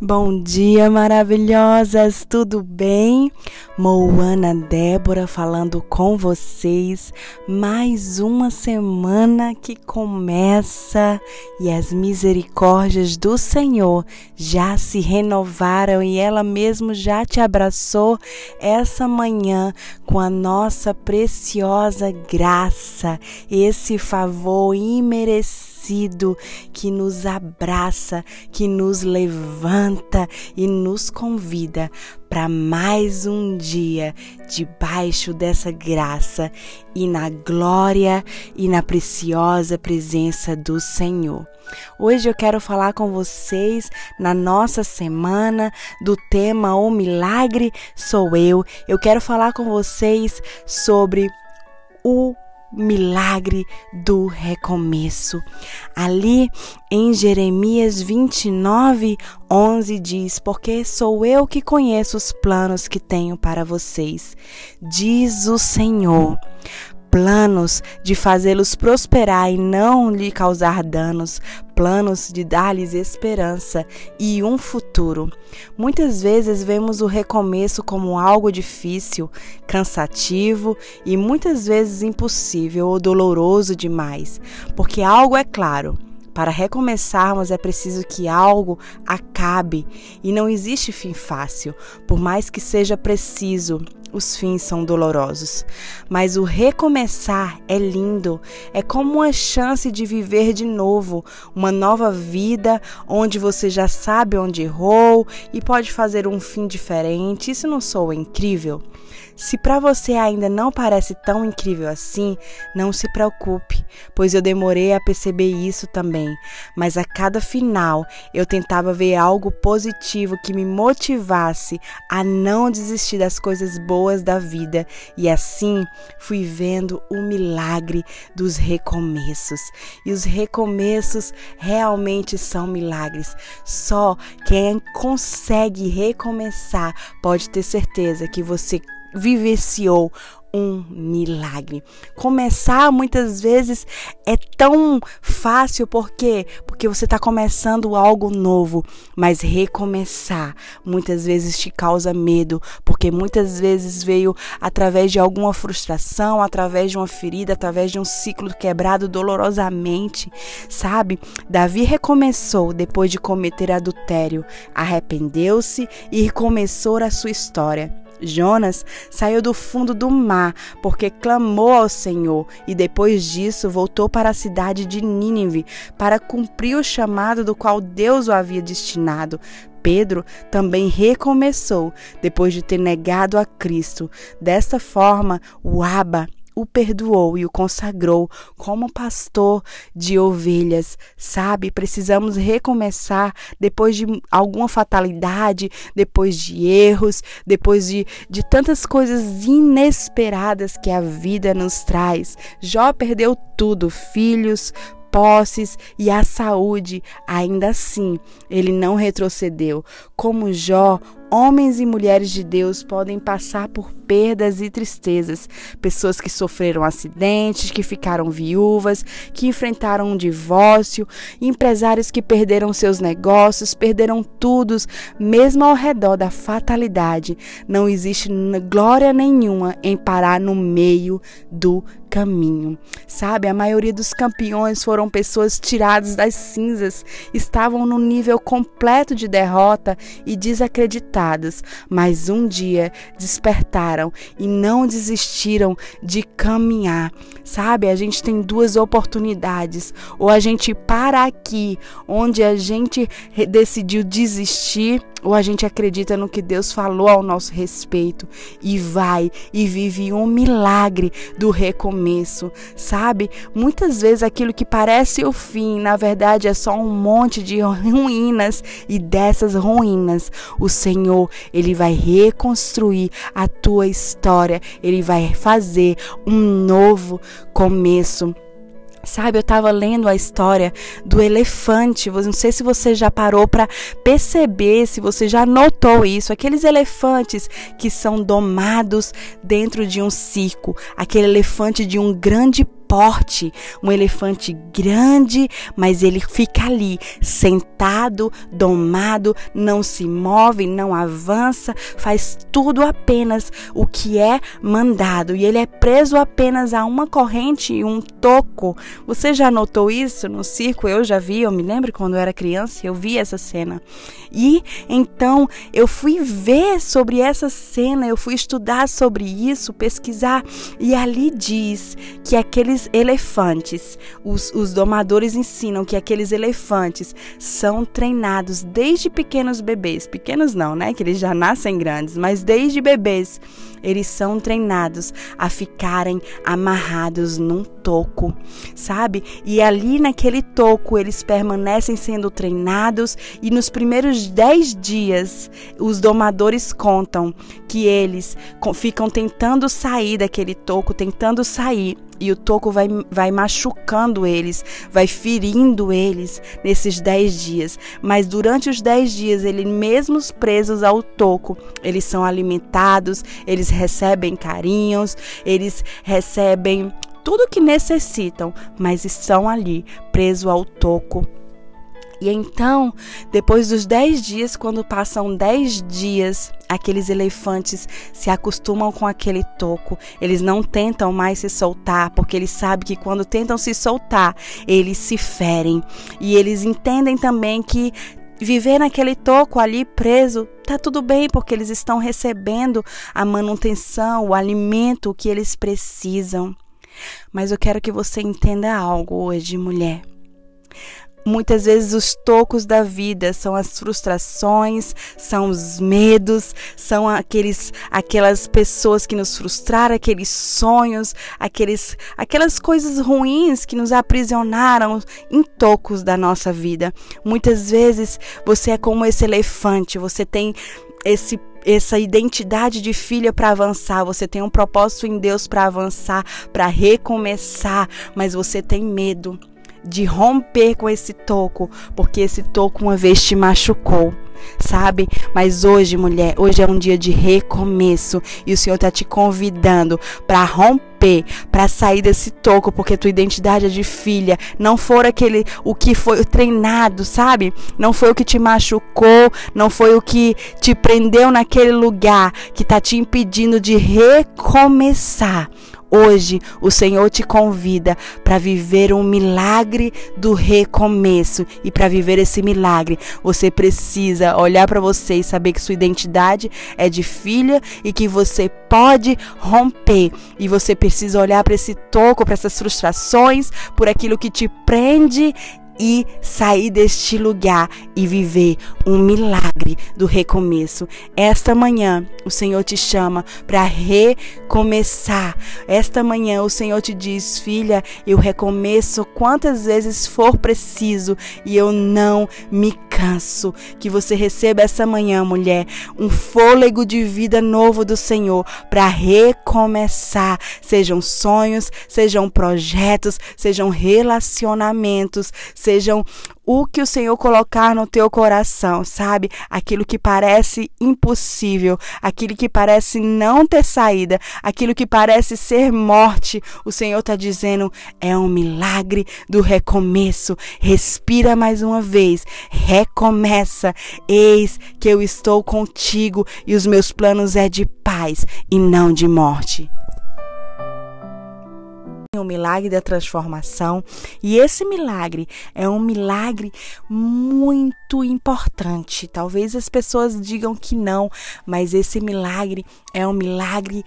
Bom dia, maravilhosas, tudo bem? Moana Débora falando com vocês. Mais uma semana que começa e as misericórdias do Senhor já se renovaram e ela mesmo já te abraçou essa manhã com a nossa preciosa graça, esse favor imerecido que nos abraça, que nos levanta e nos convida para mais um dia debaixo dessa graça e na glória e na preciosa presença do Senhor. Hoje eu quero falar com vocês na nossa semana do tema O Milagre Sou Eu. Eu quero falar com vocês sobre o milagre do recomeço. Ali em Jeremias 29, 11 diz: Porque sou eu que conheço os planos que tenho para vocês, diz o Senhor planos de fazê-los prosperar e não lhe causar danos, planos de dar-lhes esperança e um futuro. Muitas vezes vemos o recomeço como algo difícil, cansativo e muitas vezes impossível ou doloroso demais, porque algo é claro. Para recomeçarmos é preciso que algo acabe e não existe fim fácil, por mais que seja preciso os fins são dolorosos. Mas o recomeçar é lindo, é como uma chance de viver de novo, uma nova vida onde você já sabe onde errou e pode fazer um fim diferente. Isso não soa incrível? Se para você ainda não parece tão incrível assim, não se preocupe, pois eu demorei a perceber isso também. Mas a cada final eu tentava ver algo positivo que me motivasse a não desistir das coisas boas da vida e assim fui vendo o milagre dos recomeços. E os recomeços realmente são milagres. Só quem consegue recomeçar pode ter certeza que você vivenciou um milagre. Começar muitas vezes é tão fácil porque porque você está começando algo novo, mas recomeçar muitas vezes te causa medo, porque muitas vezes veio através de alguma frustração, através de uma ferida, através de um ciclo quebrado dolorosamente, sabe? Davi recomeçou depois de cometer adultério, arrependeu-se e recomeçou a sua história. Jonas saiu do fundo do mar porque clamou ao Senhor e depois disso voltou para a cidade de Nínive para cumprir o chamado do qual Deus o havia destinado. Pedro também recomeçou depois de ter negado a Cristo. Desta forma, o Abba o perdoou e o consagrou como pastor de ovelhas, sabe? Precisamos recomeçar depois de alguma fatalidade, depois de erros, depois de, de tantas coisas inesperadas que a vida nos traz. Jó perdeu tudo: filhos, posses e a saúde, ainda assim, ele não retrocedeu. Como Jó, homens e mulheres de Deus podem passar por perdas e tristezas. Pessoas que sofreram acidentes, que ficaram viúvas, que enfrentaram um divórcio, empresários que perderam seus negócios, perderam tudo, mesmo ao redor da fatalidade. Não existe glória nenhuma em parar no meio do caminho. Sabe, a maioria dos campeões foram pessoas tiradas das cinzas, estavam no nível completo de derrota e desacreditadas, mas um dia despertaram e não desistiram de caminhar. Sabe, a gente tem duas oportunidades: ou a gente para aqui, onde a gente decidiu desistir ou a gente acredita no que Deus falou ao nosso respeito e vai e vive um milagre do recomeço, sabe? Muitas vezes aquilo que parece o fim, na verdade é só um monte de ruínas e dessas ruínas o Senhor, ele vai reconstruir a tua história, ele vai fazer um novo começo. Sabe, eu estava lendo a história do elefante. Não sei se você já parou para perceber, se você já notou isso. Aqueles elefantes que são domados dentro de um circo, aquele elefante de um grande um elefante grande, mas ele fica ali, sentado, domado, não se move, não avança, faz tudo apenas o que é mandado e ele é preso apenas a uma corrente e um toco. Você já notou isso no circo? Eu já vi, eu me lembro quando eu era criança, eu vi essa cena. E então eu fui ver sobre essa cena, eu fui estudar sobre isso, pesquisar, e ali diz que aqueles elefantes, os, os domadores ensinam que aqueles elefantes são treinados desde pequenos bebês. Pequenos não, né? Que eles já nascem grandes, mas desde bebês eles são treinados a ficarem amarrados num toco, sabe? E ali naquele toco eles permanecem sendo treinados e nos primeiros dez dias os domadores contam que eles ficam tentando sair daquele toco, tentando sair e o toco vai, vai machucando eles, vai ferindo eles nesses dez dias. Mas durante os dez dias, eles mesmos presos ao toco, eles são alimentados, eles recebem carinhos, eles recebem tudo que necessitam, mas estão ali presos ao toco e então, depois dos dez dias, quando passam dez dias, aqueles elefantes se acostumam com aquele toco. Eles não tentam mais se soltar, porque eles sabem que quando tentam se soltar, eles se ferem. E eles entendem também que viver naquele toco ali preso, tá tudo bem, porque eles estão recebendo a manutenção, o alimento que eles precisam. Mas eu quero que você entenda algo hoje, mulher. Muitas vezes os tocos da vida são as frustrações, são os medos, são aqueles, aquelas pessoas que nos frustraram, aqueles sonhos, aqueles, aquelas coisas ruins que nos aprisionaram em tocos da nossa vida. Muitas vezes você é como esse elefante, você tem esse essa identidade de filha para avançar, você tem um propósito em Deus para avançar, para recomeçar, mas você tem medo de romper com esse toco, porque esse toco uma vez te machucou, sabe? Mas hoje, mulher, hoje é um dia de recomeço e o Senhor está te convidando para romper, para sair desse toco, porque tua identidade é de filha, não for aquele o que foi treinado, sabe? Não foi o que te machucou, não foi o que te prendeu naquele lugar que está te impedindo de recomeçar. Hoje o Senhor te convida para viver um milagre do recomeço e para viver esse milagre, você precisa olhar para você e saber que sua identidade é de filha e que você pode romper. E você precisa olhar para esse toco, para essas frustrações, por aquilo que te prende e sair deste lugar e viver um milagre do recomeço. Esta manhã o Senhor te chama para recomeçar. Esta manhã o Senhor te diz: Filha, eu recomeço quantas vezes for preciso e eu não me canso. Que você receba essa manhã, mulher, um fôlego de vida novo do Senhor para recomeçar. Sejam sonhos, sejam projetos, sejam relacionamentos sejam o que o Senhor colocar no teu coração, sabe? Aquilo que parece impossível, aquilo que parece não ter saída, aquilo que parece ser morte, o Senhor está dizendo é um milagre do recomeço. Respira mais uma vez, recomeça. Eis que eu estou contigo e os meus planos é de paz e não de morte o milagre da transformação. E esse milagre é um milagre muito importante. Talvez as pessoas digam que não, mas esse milagre é um milagre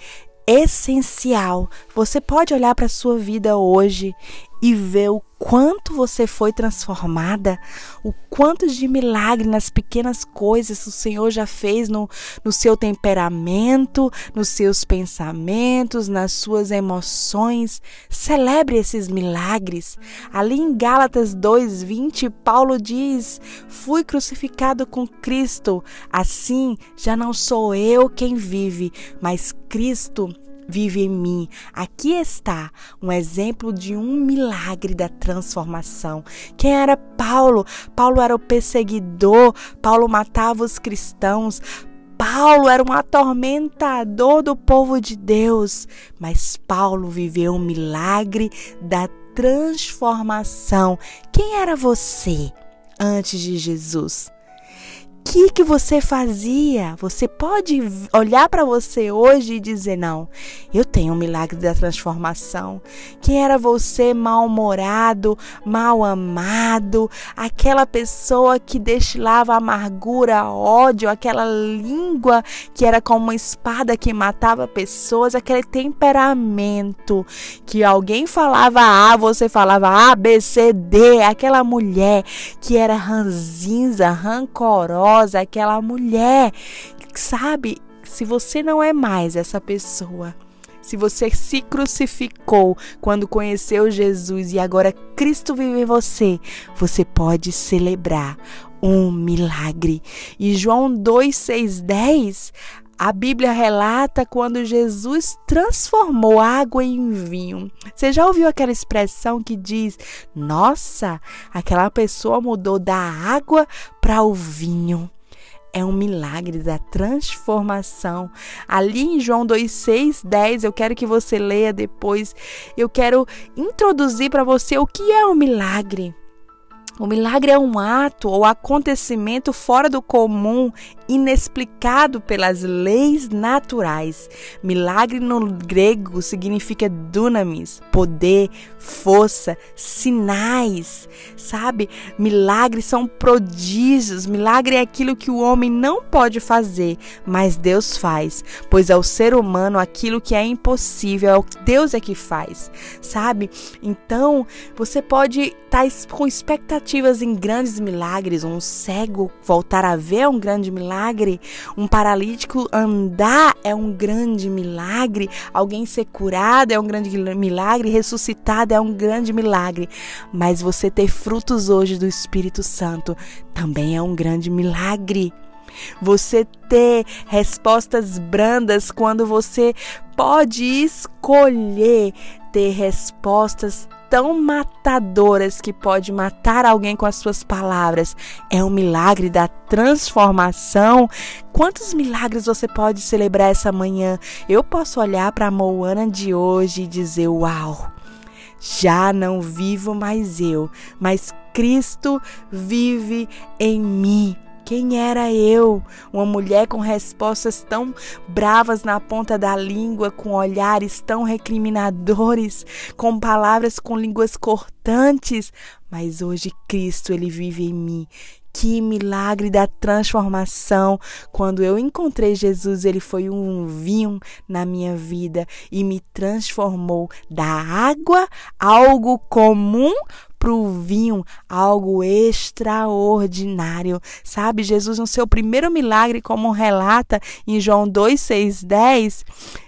essencial. Você pode olhar para a sua vida hoje e ver o quanto você foi transformada, o quanto de milagre nas pequenas coisas o Senhor já fez no, no seu temperamento, nos seus pensamentos, nas suas emoções. Celebre esses milagres. Ali em Gálatas 2:20, Paulo diz: "Fui crucificado com Cristo, assim já não sou eu quem vive, mas Cristo vive em mim. Aqui está um exemplo de um milagre da transformação. Quem era Paulo? Paulo era o perseguidor, Paulo matava os cristãos. Paulo era um atormentador do povo de Deus, mas Paulo viveu um milagre da transformação. Quem era você antes de Jesus? Que que você fazia? Você pode olhar para você hoje e dizer: "Não, eu tenho um milagre da transformação". Quem era você mal-humorado, mal amado, aquela pessoa que destilava amargura, ódio, aquela língua que era como uma espada que matava pessoas, aquele temperamento que alguém falava A, você falava A, B, C, D, aquela mulher que era ranzinza, rancorosa, aquela mulher, sabe? Se você não é mais essa pessoa, se você se crucificou quando conheceu Jesus e agora Cristo vive em você, você pode celebrar um milagre. E João 2, 6, 10, a Bíblia relata quando Jesus transformou água em vinho. Você já ouviu aquela expressão que diz: Nossa, aquela pessoa mudou da água para o vinho? é um milagre da transformação. Ali em João 2, 6, 10, eu quero que você leia depois. Eu quero introduzir para você o que é um milagre. O milagre é um ato ou acontecimento fora do comum, inexplicado pelas leis naturais. Milagre no grego significa dunamis, poder, força, sinais, sabe? Milagres são prodígios. Milagre é aquilo que o homem não pode fazer, mas Deus faz, pois ao ser humano aquilo que é impossível é o que Deus é que faz, sabe? Então, você pode estar tá com expectativa expectativas em grandes milagres, um cego voltar a ver um grande milagre, um paralítico andar é um grande milagre, alguém ser curado é um grande milagre, ressuscitado é um grande milagre. Mas você ter frutos hoje do Espírito Santo também é um grande milagre. Você ter respostas brandas quando você pode escolher ter respostas tão matadoras que pode matar alguém com as suas palavras. É um milagre da transformação. Quantos milagres você pode celebrar essa manhã? Eu posso olhar para a Moana de hoje e dizer: Uau! Já não vivo mais eu, mas Cristo vive em mim. Quem era eu? Uma mulher com respostas tão bravas na ponta da língua, com olhares tão recriminadores, com palavras com línguas cortantes. Mas hoje Cristo, ele vive em mim. Que milagre da transformação. Quando eu encontrei Jesus, ele foi um vinho na minha vida e me transformou da água, algo comum, para o vinho algo extraordinário. Sabe, Jesus, no seu primeiro milagre, como relata em João 2, 6, 10,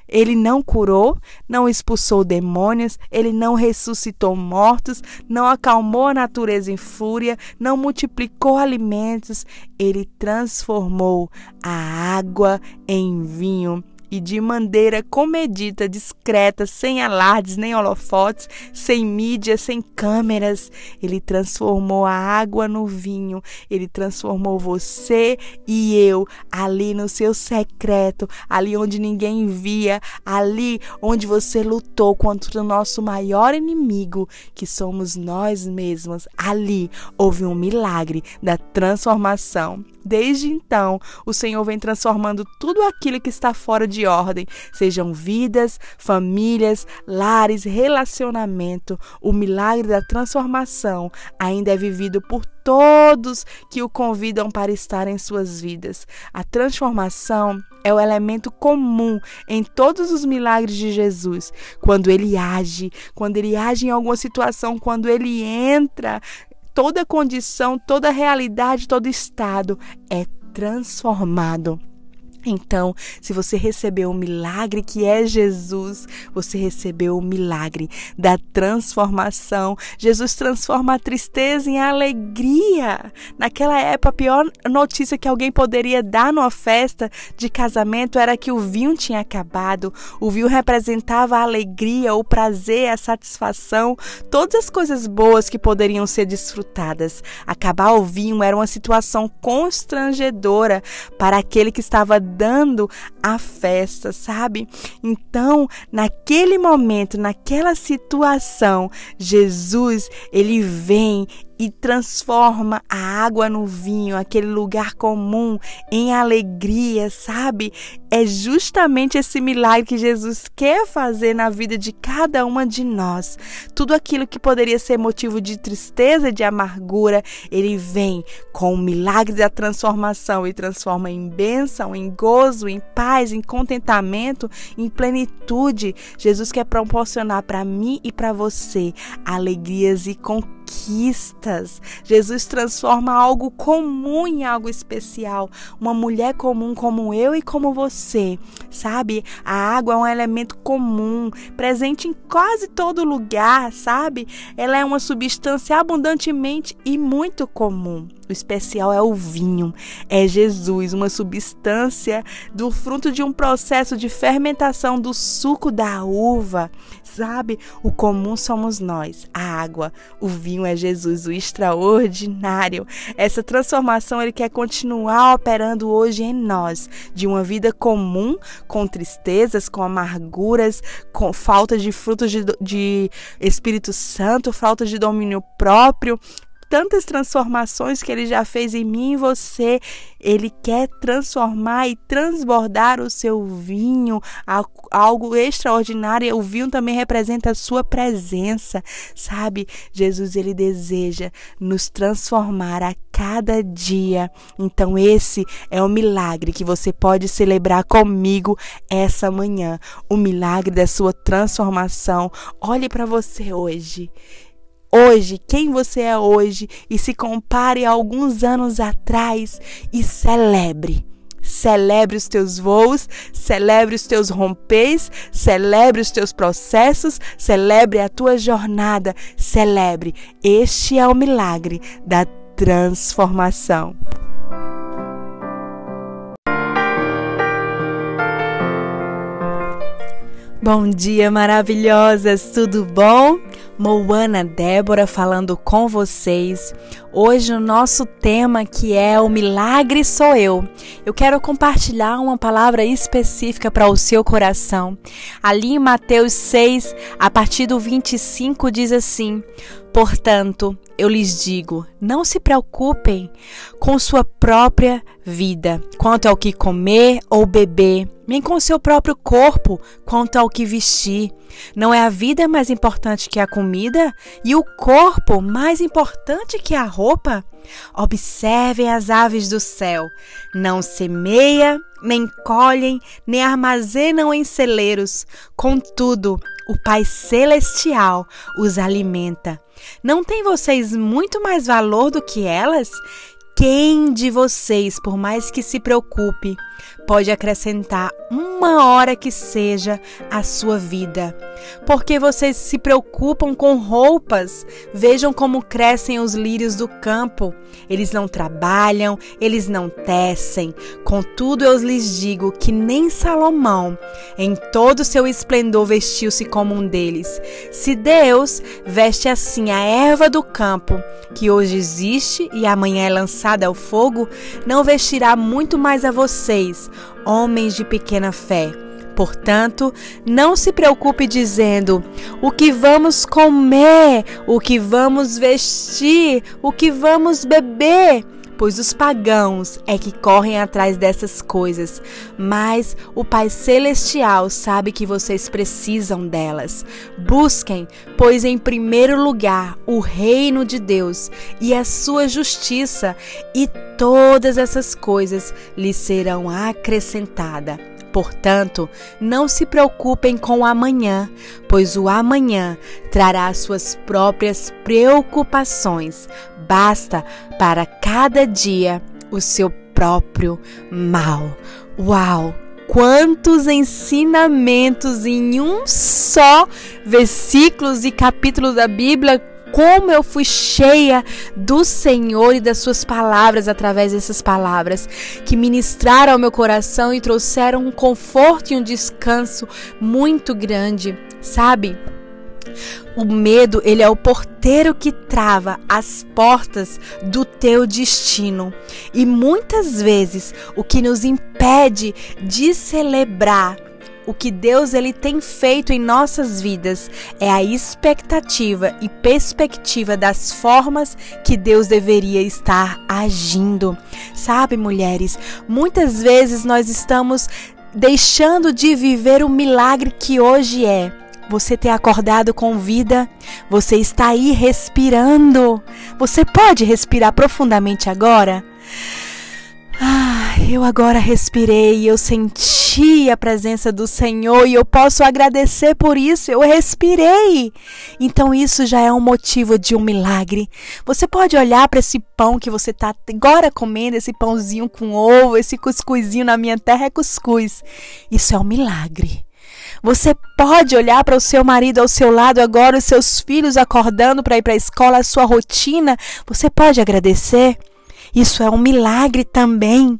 ele não curou, não expulsou demônios, ele não ressuscitou mortos, não acalmou a natureza em fúria, não multiplicou alimentos, ele transformou a água em vinho e de maneira comedida, discreta, sem alardes nem holofotes, sem mídia, sem câmeras. Ele transformou a água no vinho, ele transformou você e eu ali no seu secreto, ali onde ninguém via, ali onde você lutou contra o nosso maior inimigo, que somos nós mesmos. Ali houve um milagre da transformação. Desde então, o Senhor vem transformando tudo aquilo que está fora de ordem, sejam vidas, famílias, lares, relacionamento. O milagre da transformação ainda é vivido por todos que o convidam para estar em suas vidas. A transformação é o elemento comum em todos os milagres de Jesus. Quando ele age, quando ele age em alguma situação, quando ele entra toda condição, toda realidade, todo estado é transformado então, se você recebeu o milagre que é Jesus, você recebeu o milagre da transformação. Jesus transforma a tristeza em alegria. Naquela época, a pior notícia que alguém poderia dar numa festa de casamento era que o vinho tinha acabado. O vinho representava a alegria, o prazer, a satisfação, todas as coisas boas que poderiam ser desfrutadas. Acabar o vinho era uma situação constrangedora para aquele que estava convidando à festa, sabe? Então, naquele momento, naquela situação, Jesus, ele vem e transforma a água no vinho, aquele lugar comum, em alegria, sabe? É justamente esse milagre que Jesus quer fazer na vida de cada uma de nós. Tudo aquilo que poderia ser motivo de tristeza, de amargura, ele vem com o milagre da transformação e transforma em bênção, em gozo, em paz, em contentamento, em plenitude. Jesus quer proporcionar para mim e para você alegrias e conquistas conquistas. Jesus transforma algo comum em algo especial. Uma mulher comum como eu e como você, sabe? A água é um elemento comum, presente em quase todo lugar, sabe? Ela é uma substância abundantemente e muito comum. O especial é o vinho, é Jesus, uma substância do fruto de um processo de fermentação do suco da uva, sabe? O comum somos nós, a água. O vinho é Jesus, o extraordinário. Essa transformação ele quer continuar operando hoje em nós, de uma vida comum, com tristezas, com amarguras, com falta de frutos de, de Espírito Santo, falta de domínio próprio, tantas transformações que ele já fez em mim e você. Ele quer transformar e transbordar o seu vinho, algo extraordinário. O vinho também representa a sua presença, sabe? Jesus ele deseja nos transformar a cada dia. Então esse é o milagre que você pode celebrar comigo essa manhã, o milagre da sua transformação. Olhe para você hoje hoje, quem você é hoje e se compare a alguns anos atrás e celebre. Celebre os teus voos, celebre os teus rompês, celebre os teus processos, celebre a tua jornada, celebre. Este é o milagre da transformação. Bom dia, maravilhosas, tudo bom? Moana Débora falando com vocês. Hoje o nosso tema que é o milagre sou eu. Eu quero compartilhar uma palavra específica para o seu coração. Ali em Mateus 6, a partir do 25 diz assim: Portanto, eu lhes digo: não se preocupem com sua própria vida, quanto ao que comer ou beber, nem com seu próprio corpo, quanto ao que vestir. Não é a vida mais importante que a comida e o corpo mais importante que a roupa? Observem as aves do céu. Não semeia, nem colhem, nem armazenam em celeiros. Contudo, o Pai Celestial os alimenta. Não tem vocês muito mais valor do que elas? Quem de vocês, por mais que se preocupe, pode acrescentar uma hora que seja à sua vida? Porque vocês se preocupam com roupas? Vejam como crescem os lírios do campo. Eles não trabalham, eles não tecem. Contudo, eu lhes digo que nem Salomão, em todo seu esplendor, vestiu-se como um deles. Se Deus veste assim a erva do campo, que hoje existe e amanhã é lançada ao fogo, não vestirá muito mais a vocês, homens de pequena fé. Portanto, não se preocupe dizendo o que vamos comer, o que vamos vestir, o que vamos beber pois os pagãos é que correm atrás dessas coisas, mas o Pai Celestial sabe que vocês precisam delas. Busquem, pois, em primeiro lugar, o reino de Deus e a sua justiça, e todas essas coisas lhes serão acrescentadas. Portanto, não se preocupem com o amanhã, pois o amanhã trará suas próprias preocupações. Basta para cada dia o seu próprio mal. Uau! Quantos ensinamentos em um só versículos e capítulos da Bíblia como eu fui cheia do Senhor e das Suas palavras através dessas palavras que ministraram ao meu coração e trouxeram um conforto e um descanso muito grande, sabe? O medo, ele é o porteiro que trava as portas do teu destino. E muitas vezes o que nos impede de celebrar o que Deus ele tem feito em nossas vidas é a expectativa e perspectiva das formas que Deus deveria estar agindo. Sabe, mulheres, muitas vezes nós estamos deixando de viver o milagre que hoje é. Você ter acordado com vida, você está aí respirando. Você pode respirar profundamente agora? Ah, eu agora respirei, eu senti a presença do Senhor e eu posso agradecer por isso. Eu respirei. Então isso já é um motivo de um milagre. Você pode olhar para esse pão que você está agora comendo, esse pãozinho com ovo, esse cuscuzinho na minha terra é cuscuz. Isso é um milagre. Você pode olhar para o seu marido ao seu lado agora, os seus filhos acordando para ir para a escola, a sua rotina. Você pode agradecer. Isso é um milagre também.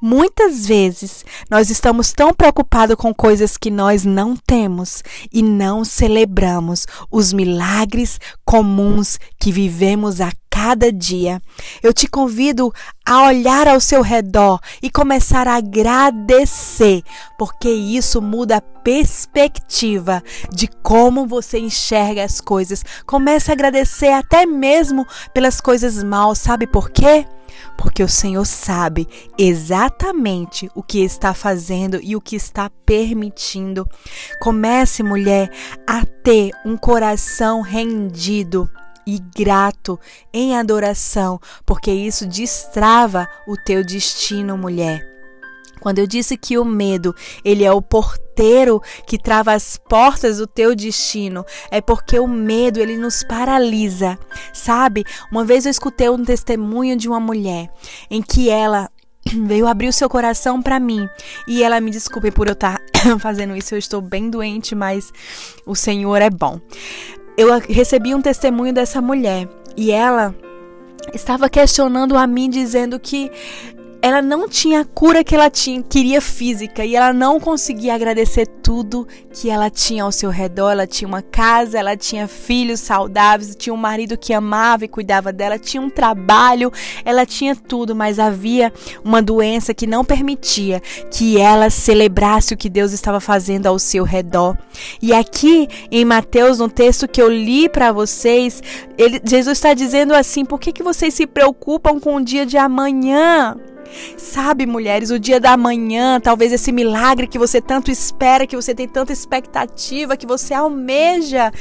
Muitas vezes nós estamos tão preocupados com coisas que nós não temos e não celebramos os milagres comuns que vivemos a cada dia. Eu te convido a olhar ao seu redor e começar a agradecer, porque isso muda a perspectiva de como você enxerga as coisas. Comece a agradecer até mesmo pelas coisas mal, sabe por quê? porque o Senhor sabe exatamente o que está fazendo e o que está permitindo. Comece, mulher, a ter um coração rendido e grato em adoração, porque isso destrava o teu destino, mulher. Quando eu disse que o medo, ele é o porteiro que trava as portas do teu destino, é porque o medo, ele nos paralisa. Sabe? Uma vez eu escutei um testemunho de uma mulher em que ela veio abrir o seu coração para mim. E ela me desculpe por eu estar tá fazendo isso, eu estou bem doente, mas o Senhor é bom. Eu recebi um testemunho dessa mulher e ela estava questionando a mim dizendo que ela não tinha a cura que ela tinha, queria física e ela não conseguia agradecer tudo que ela tinha ao seu redor. Ela tinha uma casa, ela tinha filhos saudáveis, tinha um marido que amava e cuidava dela, tinha um trabalho, ela tinha tudo, mas havia uma doença que não permitia que ela celebrasse o que Deus estava fazendo ao seu redor. E aqui em Mateus, no texto que eu li para vocês, ele, Jesus está dizendo assim: por que, que vocês se preocupam com o dia de amanhã? Sabe, mulheres, o dia da manhã, talvez esse milagre que você tanto espera, que você tem tanta expectativa, que você almeja,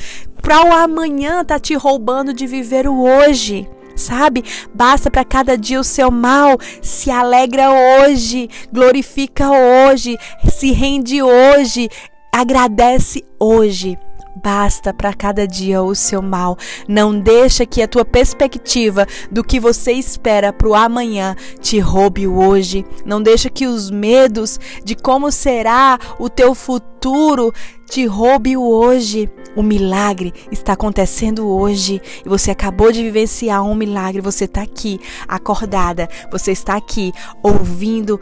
para o amanhã tá te roubando de viver o hoje sabe? Basta para cada dia o seu mal, se alegra hoje, glorifica hoje, se rende hoje, agradece hoje. Basta para cada dia o seu mal. Não deixa que a tua perspectiva do que você espera para o amanhã te roube o hoje. Não deixa que os medos de como será o teu futuro te roube o hoje. O milagre está acontecendo hoje e você acabou de vivenciar um milagre. Você está aqui acordada, você está aqui ouvindo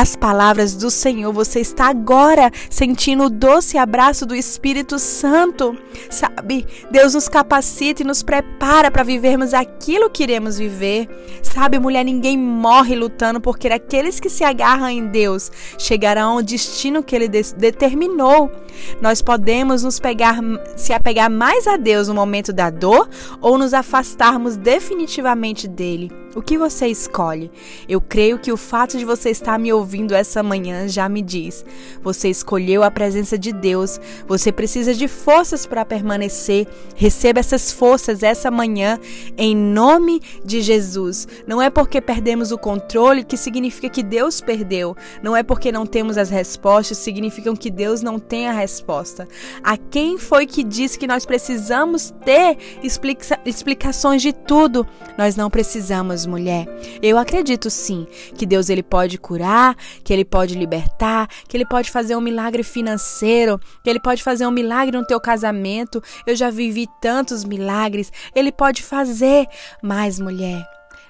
as palavras do Senhor. Você está agora sentindo o doce abraço do Espírito Santo, sabe? Deus nos capacita e nos prepara para vivermos aquilo que iremos viver. Sabe, mulher, ninguém morre lutando porque aqueles que se agarram em Deus chegarão ao destino que ele determinou. Nós podemos nos pegar, se apegar mais a Deus no momento da dor ou nos afastarmos definitivamente dele. O que você escolhe? Eu creio que o fato de você estar me ouvindo essa manhã já me diz. Você escolheu a presença de Deus. Você precisa de forças para permanecer. Receba essas forças essa manhã em nome de Jesus. Não é porque perdemos o controle que significa que Deus perdeu. Não é porque não temos as respostas significam que Deus não tem a resposta. A quem foi que disse que nós precisamos ter explica explicações de tudo? Nós não precisamos mulher. Eu acredito sim que Deus ele pode curar, que ele pode libertar, que ele pode fazer um milagre financeiro, que ele pode fazer um milagre no teu casamento. Eu já vivi tantos milagres. Ele pode fazer, mas mulher,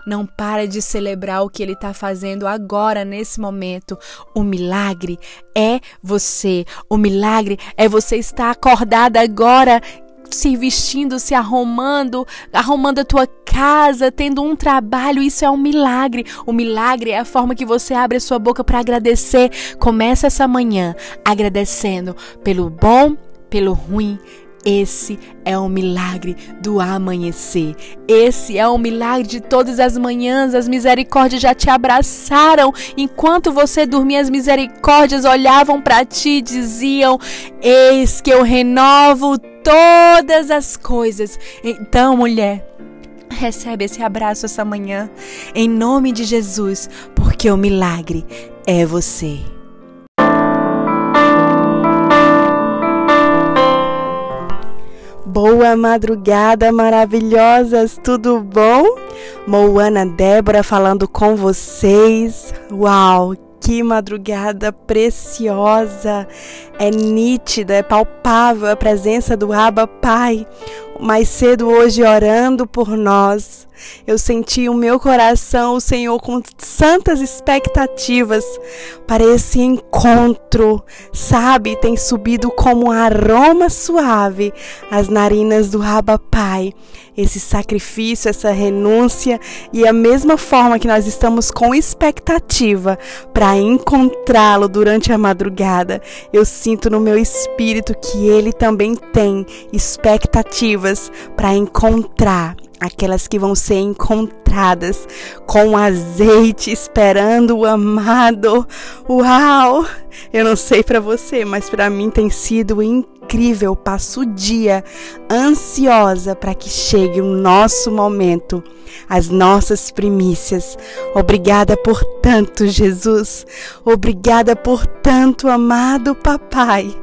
não para de celebrar o que ele está fazendo agora, nesse momento. O milagre é você. O milagre é você estar acordada agora se vestindo, se arrumando, arrumando a tua casa, tendo um trabalho, isso é um milagre. O milagre é a forma que você abre a sua boca para agradecer. Começa essa manhã agradecendo pelo bom, pelo ruim esse é o milagre do amanhecer. Esse é o milagre de todas as manhãs. As misericórdias já te abraçaram. Enquanto você dormia, as misericórdias olhavam para ti e diziam: Eis que eu renovo todas as coisas. Então, mulher, recebe esse abraço essa manhã, em nome de Jesus, porque o milagre é você. Boa madrugada, maravilhosas, tudo bom? Moana Débora falando com vocês. Uau, que madrugada preciosa! É nítida, é palpável a presença do Abba Pai. Mais cedo hoje orando por nós eu senti o meu coração, o Senhor, com santas expectativas para esse encontro, sabe? Tem subido como um aroma suave as narinas do Abba Pai. Esse sacrifício, essa renúncia e a mesma forma que nós estamos com expectativa para encontrá-lo durante a madrugada, eu sinto no meu espírito que ele também tem expectativas para encontrar aquelas que vão ser encontradas com azeite, esperando o amado. Uau! Eu não sei para você, mas para mim tem sido incrível. Passo o dia ansiosa para que chegue o nosso momento, as nossas primícias. Obrigada por tanto, Jesus. Obrigada por tanto, amado Papai.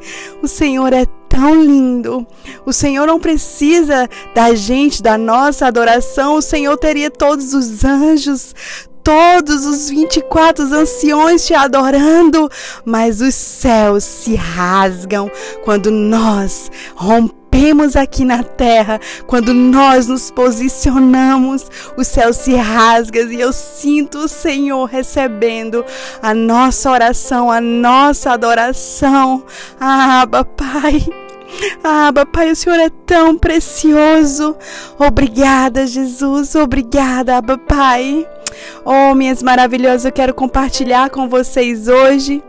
O Senhor é tão lindo. O Senhor não precisa da gente, da nossa adoração. O Senhor teria todos os anjos, todos os 24 anciões te adorando, mas os céus se rasgam quando nós rompemos aqui na terra, quando nós nos posicionamos, o céu se rasga e eu sinto o Senhor recebendo a nossa oração, a nossa adoração. Ah, Pai. Ah, Pai, o Senhor é tão precioso. Obrigada, Jesus. Obrigada, Abba, Pai. Oh, minhas maravilhosas, eu quero compartilhar com vocês hoje.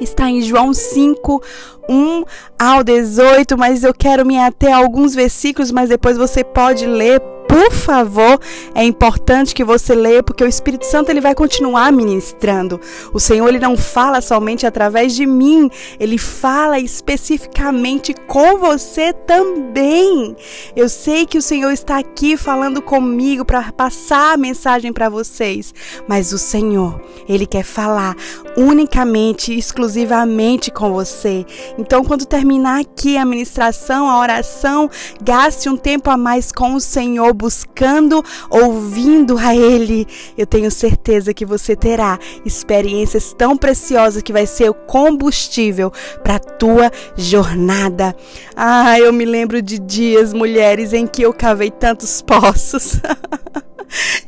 Está em João 5, 1 ao 18, mas eu quero me ater a alguns versículos, mas depois você pode ler por favor, é importante que você leia, porque o Espírito Santo ele vai continuar ministrando. O Senhor ele não fala somente através de mim, ele fala especificamente com você também. Eu sei que o Senhor está aqui falando comigo para passar a mensagem para vocês, mas o Senhor, ele quer falar unicamente, exclusivamente com você. Então, quando terminar aqui a ministração, a oração, gaste um tempo a mais com o Senhor buscando, ouvindo a Ele, eu tenho certeza que você terá experiências tão preciosas que vai ser o combustível para a tua jornada. Ah, eu me lembro de dias, mulheres, em que eu cavei tantos poços.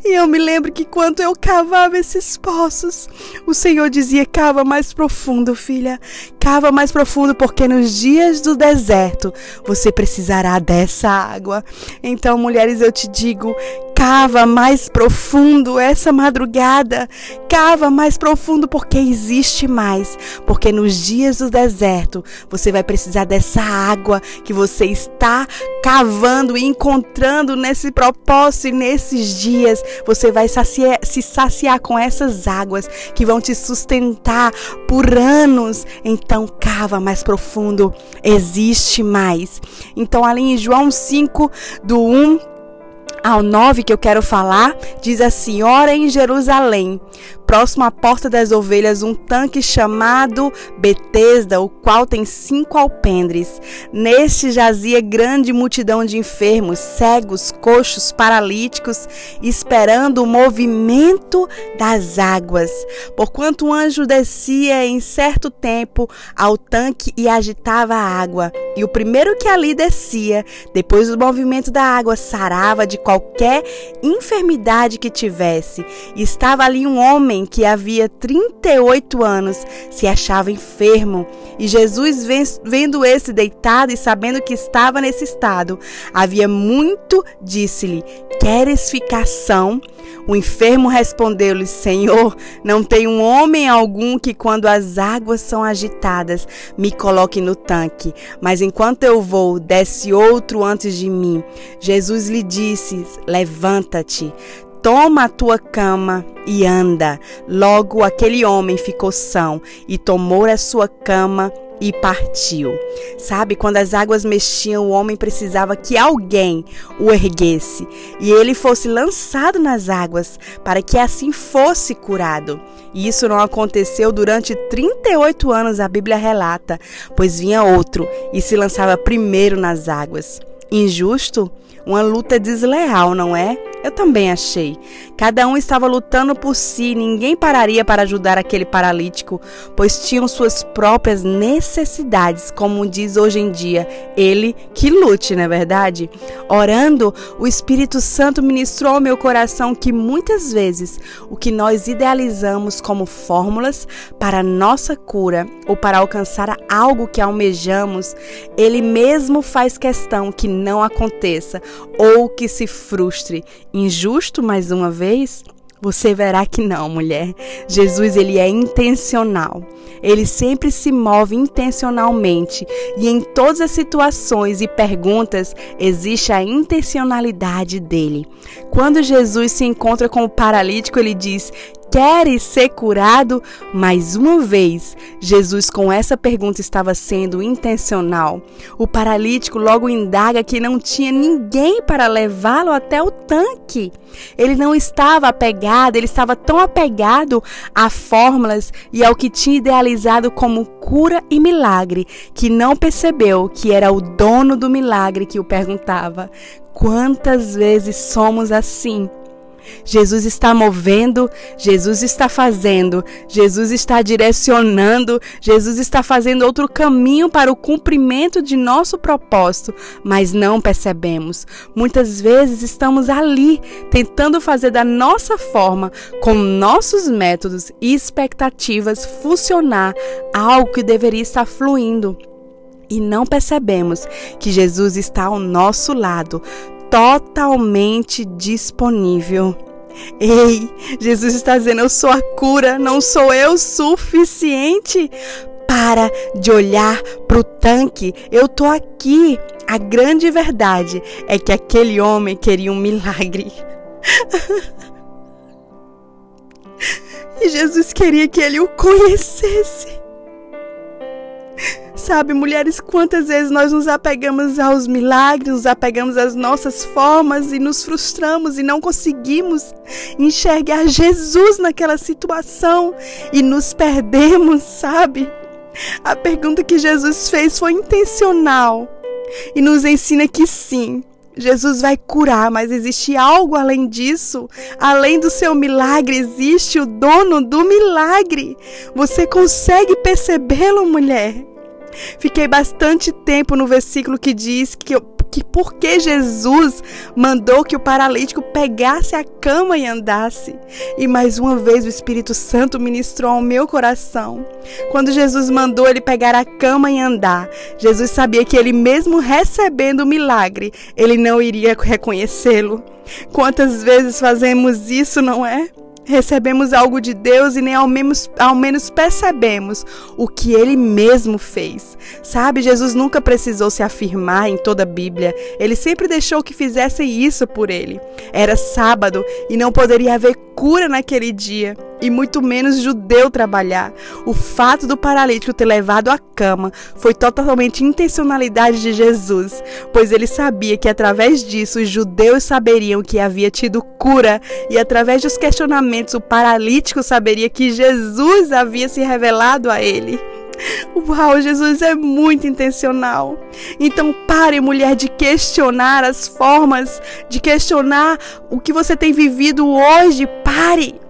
E eu me lembro que quando eu cavava esses poços, o Senhor dizia: cava mais profundo, filha, cava mais profundo, porque nos dias do deserto você precisará dessa água. Então, mulheres, eu te digo: cava mais profundo essa madrugada, cava mais profundo, porque existe mais. Porque nos dias do deserto você vai precisar dessa água que você está cavando e encontrando nesse propósito e nesses dias você vai saciar, se saciar com essas águas que vão te sustentar por anos. Então, cava mais profundo, existe mais. Então, ali em João 5, do 1 ao 9 que eu quero falar, diz assim: Ora em Jerusalém, próximo à Porta das Ovelhas, um tanque chamado Betesda, o qual tem cinco alpendres. Neste jazia grande multidão de enfermos, cegos, coxos, paralíticos, esperando o movimento das águas. Porquanto o anjo descia em certo tempo ao tanque e agitava a água. E o primeiro que ali descia, depois do movimento da água, sarava de qualquer enfermidade que tivesse. E estava ali um homem homem que havia 38 anos se achava enfermo. E Jesus, vendo esse deitado e sabendo que estava nesse estado, havia muito, disse-lhe: Queres ficar são? O enfermo respondeu-lhe: Senhor, não tem um homem algum que, quando as águas são agitadas, me coloque no tanque. Mas enquanto eu vou, desce outro antes de mim. Jesus lhe disse: Levanta-te. Toma a tua cama e anda. Logo aquele homem ficou são e tomou a sua cama e partiu. Sabe, quando as águas mexiam, o homem precisava que alguém o erguesse e ele fosse lançado nas águas para que assim fosse curado. E isso não aconteceu durante 38 anos, a Bíblia relata, pois vinha outro e se lançava primeiro nas águas. Injusto? Uma luta desleal, não é? Eu também achei. Cada um estava lutando por si, ninguém pararia para ajudar aquele paralítico, pois tinham suas próprias necessidades, como diz hoje em dia, ele que lute, não é verdade? Orando, o Espírito Santo ministrou ao meu coração que muitas vezes o que nós idealizamos como fórmulas para nossa cura ou para alcançar algo que almejamos, ele mesmo faz questão que não aconteça ou que se frustre injusto mais uma vez? Você verá que não, mulher. Jesus ele é intencional. Ele sempre se move intencionalmente e em todas as situações e perguntas existe a intencionalidade dele. Quando Jesus se encontra com o paralítico, ele diz: queres ser curado? Mais uma vez, Jesus com essa pergunta estava sendo intencional. O paralítico logo indaga que não tinha ninguém para levá-lo até o tanque. Ele não estava apegado, ele estava tão apegado a fórmulas e ao que tinha idealizado como cura e milagre, que não percebeu que era o dono do milagre que o perguntava. Quantas vezes somos assim? Jesus está movendo, Jesus está fazendo, Jesus está direcionando, Jesus está fazendo outro caminho para o cumprimento de nosso propósito, mas não percebemos. Muitas vezes estamos ali tentando fazer da nossa forma, com nossos métodos e expectativas, funcionar algo que deveria estar fluindo e não percebemos que Jesus está ao nosso lado, totalmente disponível. Ei, Jesus está dizendo: Eu sou a cura, não sou eu suficiente. Para de olhar para o tanque, eu tô aqui. A grande verdade é que aquele homem queria um milagre. e Jesus queria que ele o conhecesse. Sabe, mulheres, quantas vezes nós nos apegamos aos milagres, nos apegamos às nossas formas e nos frustramos e não conseguimos enxergar Jesus naquela situação e nos perdemos, sabe? A pergunta que Jesus fez foi intencional e nos ensina que sim, Jesus vai curar, mas existe algo além disso. Além do seu milagre, existe o dono do milagre. Você consegue percebê-lo, mulher? Fiquei bastante tempo no versículo que diz que, que porque Jesus mandou que o paralítico pegasse a cama e andasse. E mais uma vez o Espírito Santo ministrou ao meu coração. Quando Jesus mandou ele pegar a cama e andar, Jesus sabia que ele mesmo recebendo o milagre, ele não iria reconhecê-lo. Quantas vezes fazemos isso, não é? Recebemos algo de Deus e nem ao menos, ao menos percebemos o que ele mesmo fez. Sabe, Jesus nunca precisou se afirmar em toda a Bíblia, ele sempre deixou que fizessem isso por ele. Era sábado e não poderia haver cura naquele dia e muito menos judeu trabalhar. O fato do paralítico ter levado a cama foi totalmente intencionalidade de Jesus, pois ele sabia que através disso os judeus saberiam que havia tido cura e através dos questionamentos o paralítico saberia que Jesus havia se revelado a ele. Uau, Jesus é muito intencional. Então pare, mulher, de questionar as formas, de questionar o que você tem vivido hoje. Pare.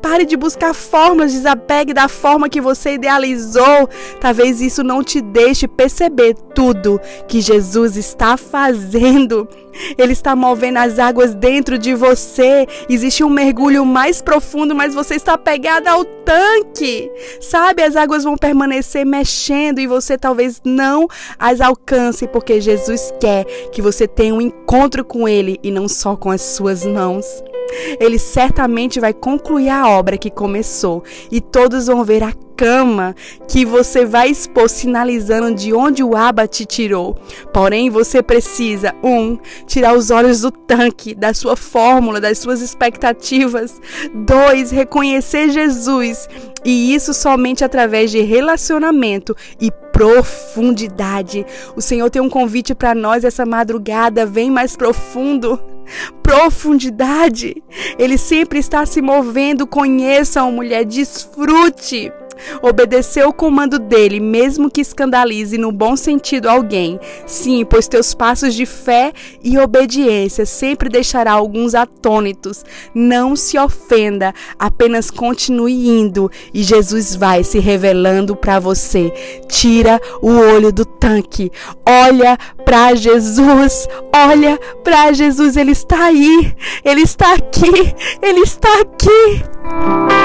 Pare de buscar formas, desapegue da forma que você idealizou. Talvez isso não te deixe perceber tudo que Jesus está fazendo. Ele está movendo as águas dentro de você. Existe um mergulho mais profundo, mas você está pegada ao tanque. Sabe, as águas vão permanecer mexendo e você talvez não as alcance, porque Jesus quer que você tenha um encontro com Ele e não só com as suas mãos. Ele certamente vai concluir a obra que começou e todos vão ver a cama que você vai expor sinalizando de onde o Aba te tirou. Porém, você precisa, um, tirar os olhos do tanque, da sua fórmula, das suas expectativas. Dois, reconhecer Jesus. E isso somente através de relacionamento e profundidade. O Senhor tem um convite para nós essa madrugada. Vem mais profundo profundidade. Ele sempre está se movendo. Conheçam, mulher, desfrute. Obedeceu o comando dele, mesmo que escandalize no bom sentido alguém. Sim, pois teus passos de fé e obediência sempre deixará alguns atônitos. Não se ofenda, apenas continue indo e Jesus vai se revelando para você. Tira o olho do tanque. Olha para Jesus. Olha para Jesus, ele está aí. Ele está aqui. Ele está aqui.